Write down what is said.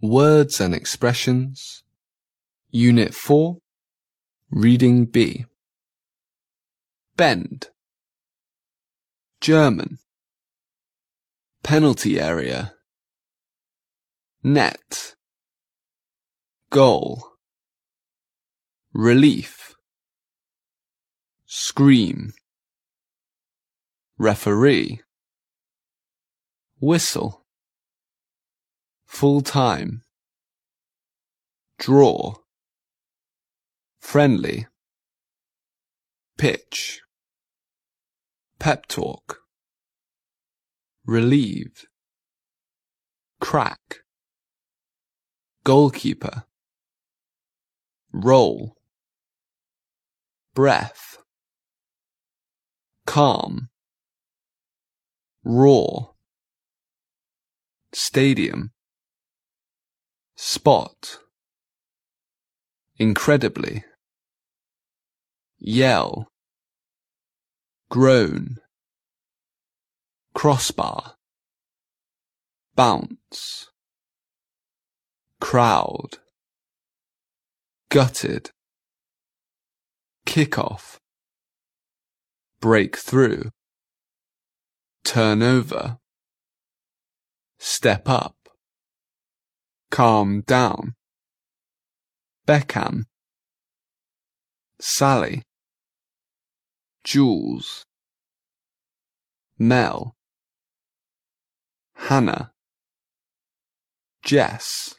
Words and expressions. Unit 4. Reading B. Bend. German. Penalty area. Net. Goal. Relief. Scream. Referee. Whistle. Full time. Draw. Friendly. Pitch. Pep talk. Relieve. Crack. Goalkeeper. Roll. Breath. Calm. Raw. Stadium. Spot. Incredibly. Yell. Groan. Crossbar. Bounce. Crowd. Gutted. Kick off. Turn over. Step up. Calm down. Beckham. Sally. Jules. Mel. Hannah. Jess.